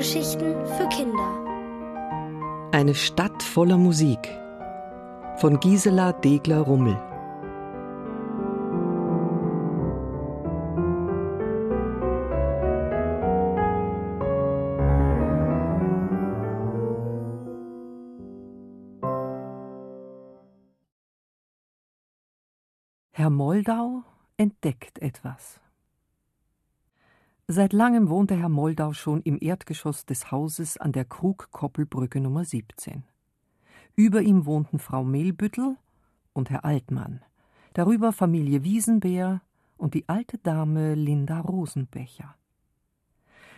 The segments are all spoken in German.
Hörgeschichten für Kinder. Eine Stadt voller Musik von Gisela Degler-Rummel. Herr Moldau entdeckt etwas. Seit langem wohnte Herr Moldau schon im Erdgeschoss des Hauses an der Krugkoppelbrücke Nummer 17. Über ihm wohnten Frau Mehlbüttel und Herr Altmann, darüber Familie Wiesenbär und die alte Dame Linda Rosenbecher.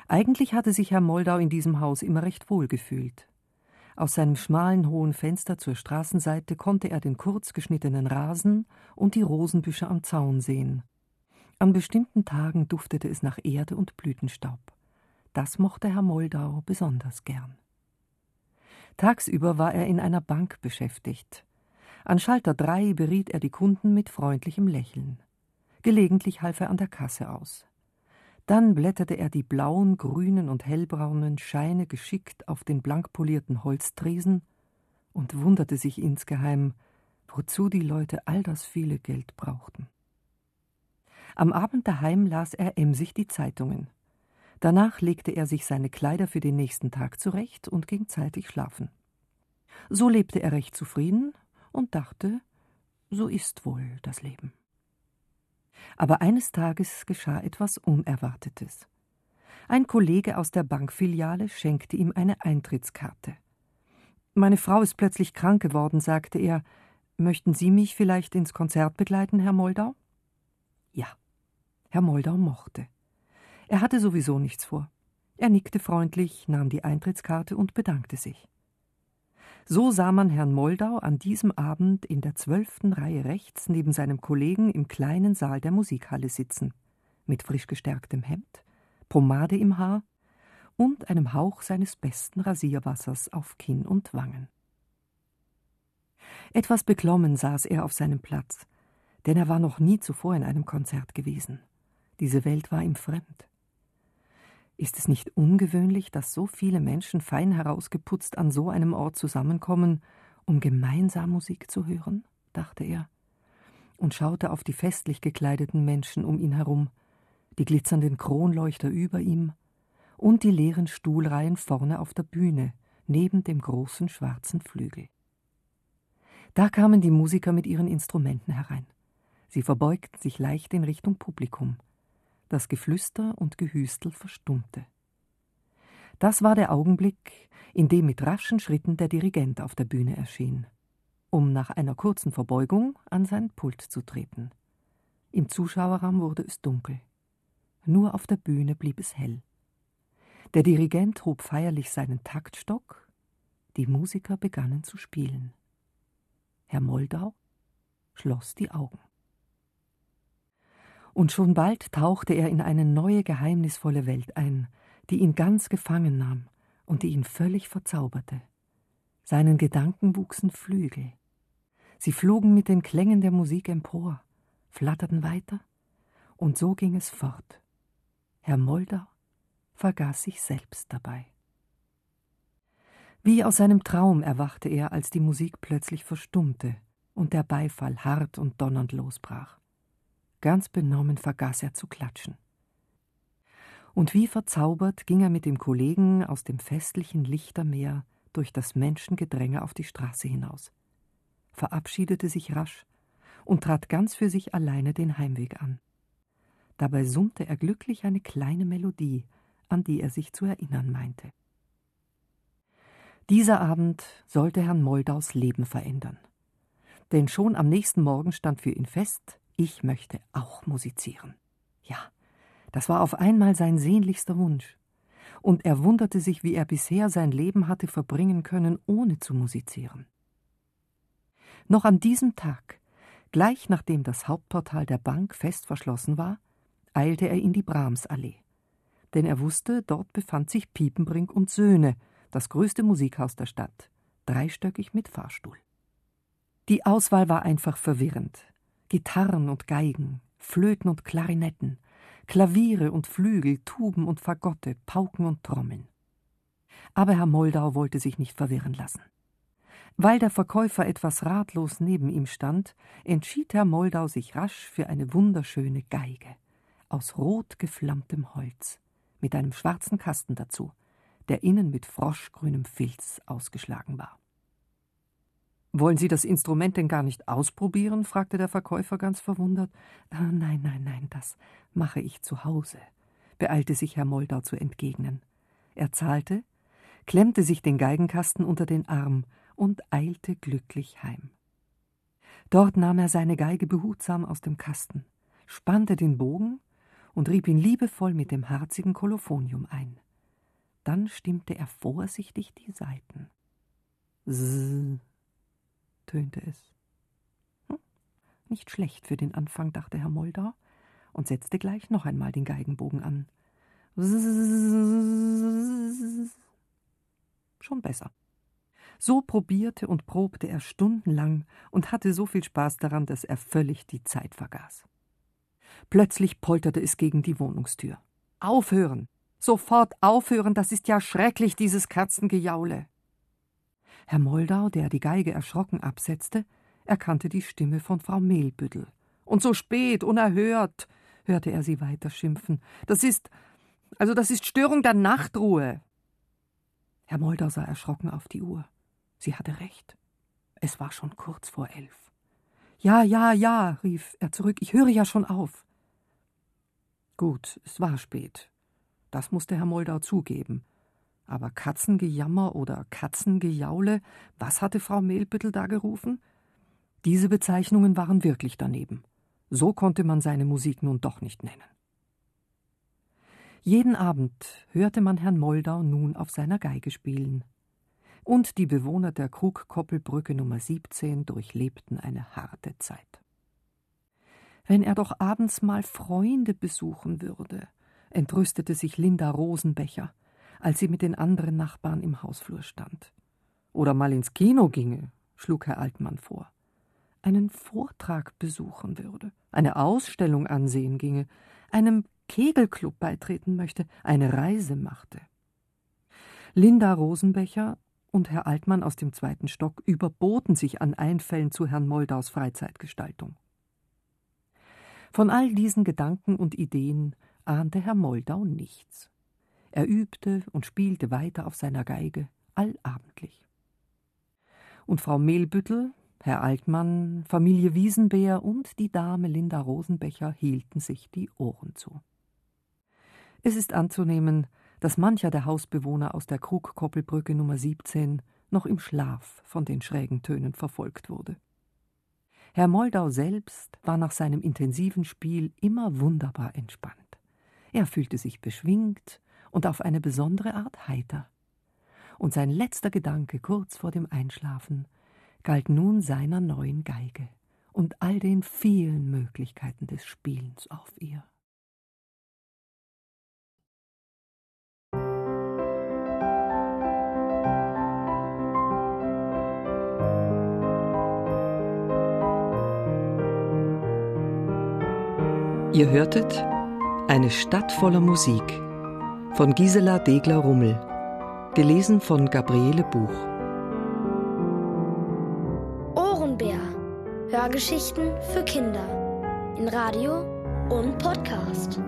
Eigentlich hatte sich Herr Moldau in diesem Haus immer recht wohl gefühlt. Aus seinem schmalen hohen Fenster zur Straßenseite konnte er den kurz geschnittenen Rasen und die Rosenbüsche am Zaun sehen. An bestimmten Tagen duftete es nach Erde und Blütenstaub. Das mochte Herr Moldau besonders gern. Tagsüber war er in einer Bank beschäftigt. An Schalter 3 beriet er die Kunden mit freundlichem Lächeln. Gelegentlich half er an der Kasse aus. Dann blätterte er die blauen, grünen und hellbraunen Scheine geschickt auf den blankpolierten Holztresen und wunderte sich insgeheim, wozu die Leute all das viele Geld brauchten. Am Abend daheim las er emsig die Zeitungen. Danach legte er sich seine Kleider für den nächsten Tag zurecht und ging zeitig schlafen. So lebte er recht zufrieden und dachte, so ist wohl das Leben. Aber eines Tages geschah etwas Unerwartetes. Ein Kollege aus der Bankfiliale schenkte ihm eine Eintrittskarte. Meine Frau ist plötzlich krank geworden, sagte er. Möchten Sie mich vielleicht ins Konzert begleiten, Herr Moldau? Ja. Herr Moldau mochte. Er hatte sowieso nichts vor. Er nickte freundlich, nahm die Eintrittskarte und bedankte sich. So sah man Herrn Moldau an diesem Abend in der zwölften Reihe rechts neben seinem Kollegen im kleinen Saal der Musikhalle sitzen, mit frisch gestärktem Hemd, Pomade im Haar und einem Hauch seines besten Rasierwassers auf Kinn und Wangen. Etwas beklommen saß er auf seinem Platz, denn er war noch nie zuvor in einem Konzert gewesen. Diese Welt war ihm fremd. Ist es nicht ungewöhnlich, dass so viele Menschen fein herausgeputzt an so einem Ort zusammenkommen, um gemeinsam Musik zu hören? dachte er und schaute auf die festlich gekleideten Menschen um ihn herum, die glitzernden Kronleuchter über ihm und die leeren Stuhlreihen vorne auf der Bühne, neben dem großen schwarzen Flügel. Da kamen die Musiker mit ihren Instrumenten herein. Sie verbeugten sich leicht in Richtung Publikum das Geflüster und Gehüstel verstummte. Das war der Augenblick, in dem mit raschen Schritten der Dirigent auf der Bühne erschien, um nach einer kurzen Verbeugung an sein Pult zu treten. Im Zuschauerraum wurde es dunkel. Nur auf der Bühne blieb es hell. Der Dirigent hob feierlich seinen Taktstock, die Musiker begannen zu spielen. Herr Moldau schloss die Augen und schon bald tauchte er in eine neue geheimnisvolle Welt ein, die ihn ganz gefangen nahm und die ihn völlig verzauberte. Seinen Gedanken wuchsen Flügel. Sie flogen mit den Klängen der Musik empor, flatterten weiter, und so ging es fort. Herr Moldau vergaß sich selbst dabei. Wie aus einem Traum erwachte er, als die Musik plötzlich verstummte und der Beifall hart und donnernd losbrach. Ganz benommen vergaß er zu klatschen. Und wie verzaubert ging er mit dem Kollegen aus dem festlichen Lichtermeer durch das Menschengedränge auf die Straße hinaus, verabschiedete sich rasch und trat ganz für sich alleine den Heimweg an. Dabei summte er glücklich eine kleine Melodie, an die er sich zu erinnern meinte. Dieser Abend sollte Herrn Moldaus Leben verändern. Denn schon am nächsten Morgen stand für ihn fest, ich möchte auch musizieren. Ja, das war auf einmal sein sehnlichster Wunsch. Und er wunderte sich, wie er bisher sein Leben hatte verbringen können, ohne zu musizieren. Noch an diesem Tag, gleich nachdem das Hauptportal der Bank fest verschlossen war, eilte er in die Brahmsallee. Denn er wusste, dort befand sich Piepenbrink und Söhne, das größte Musikhaus der Stadt, dreistöckig mit Fahrstuhl. Die Auswahl war einfach verwirrend. Gitarren und Geigen, Flöten und Klarinetten, Klaviere und Flügel, Tuben und Fagotte, Pauken und Trommeln. Aber Herr Moldau wollte sich nicht verwirren lassen. Weil der Verkäufer etwas ratlos neben ihm stand, entschied Herr Moldau sich rasch für eine wunderschöne Geige aus rot geflammtem Holz mit einem schwarzen Kasten dazu, der innen mit froschgrünem Filz ausgeschlagen war. Wollen Sie das Instrument denn gar nicht ausprobieren? fragte der Verkäufer ganz verwundert. Ah, nein, nein, nein, das mache ich zu Hause, beeilte sich Herr Moldau zu entgegnen. Er zahlte, klemmte sich den Geigenkasten unter den Arm und eilte glücklich heim. Dort nahm er seine Geige behutsam aus dem Kasten, spannte den Bogen und rieb ihn liebevoll mit dem harzigen Kolophonium ein. Dann stimmte er vorsichtig die Saiten. Zzz, tönte es. Hm, nicht schlecht für den Anfang, dachte Herr Moldau und setzte gleich noch einmal den Geigenbogen an. Schon besser. So probierte und probte er stundenlang und hatte so viel Spaß daran, dass er völlig die Zeit vergaß. Plötzlich polterte es gegen die Wohnungstür. Aufhören! Sofort aufhören, das ist ja schrecklich, dieses Katzengejaule. Herr Moldau, der die Geige erschrocken absetzte, erkannte die Stimme von Frau Mehlbüttel. Und so spät, unerhört, hörte er sie weiter schimpfen. Das ist, also das ist Störung der Nachtruhe. Herr Moldau sah erschrocken auf die Uhr. Sie hatte recht. Es war schon kurz vor elf. Ja, ja, ja, rief er zurück, ich höre ja schon auf. Gut, es war spät. Das musste Herr Moldau zugeben. Aber Katzengejammer oder Katzengejaule, was hatte Frau Mehlbüttel da gerufen? Diese Bezeichnungen waren wirklich daneben. So konnte man seine Musik nun doch nicht nennen. Jeden Abend hörte man Herrn Moldau nun auf seiner Geige spielen. Und die Bewohner der Krugkoppelbrücke Nummer 17 durchlebten eine harte Zeit. Wenn er doch abends mal Freunde besuchen würde, entrüstete sich Linda Rosenbecher, als sie mit den anderen Nachbarn im Hausflur stand. Oder mal ins Kino ginge, schlug Herr Altmann vor. Einen Vortrag besuchen würde, eine Ausstellung ansehen ginge, einem Kegelclub beitreten möchte, eine Reise machte. Linda Rosenbecher und Herr Altmann aus dem zweiten Stock überboten sich an Einfällen zu Herrn Moldaus Freizeitgestaltung. Von all diesen Gedanken und Ideen ahnte Herr Moldau nichts. Er übte und spielte weiter auf seiner Geige, allabendlich. Und Frau Mehlbüttel, Herr Altmann, Familie Wiesenbeer und die Dame Linda Rosenbecher hielten sich die Ohren zu. Es ist anzunehmen, dass mancher der Hausbewohner aus der Krugkoppelbrücke Nummer 17 noch im Schlaf von den schrägen Tönen verfolgt wurde. Herr Moldau selbst war nach seinem intensiven Spiel immer wunderbar entspannt. Er fühlte sich beschwingt und auf eine besondere Art heiter. Und sein letzter Gedanke kurz vor dem Einschlafen galt nun seiner neuen Geige und all den vielen Möglichkeiten des Spielens auf ihr. Ihr hörtet Eine Stadt voller Musik von Gisela Degler-Rummel. Gelesen von Gabriele Buch. Ohrenbär. Hörgeschichten für Kinder. In Radio und Podcast.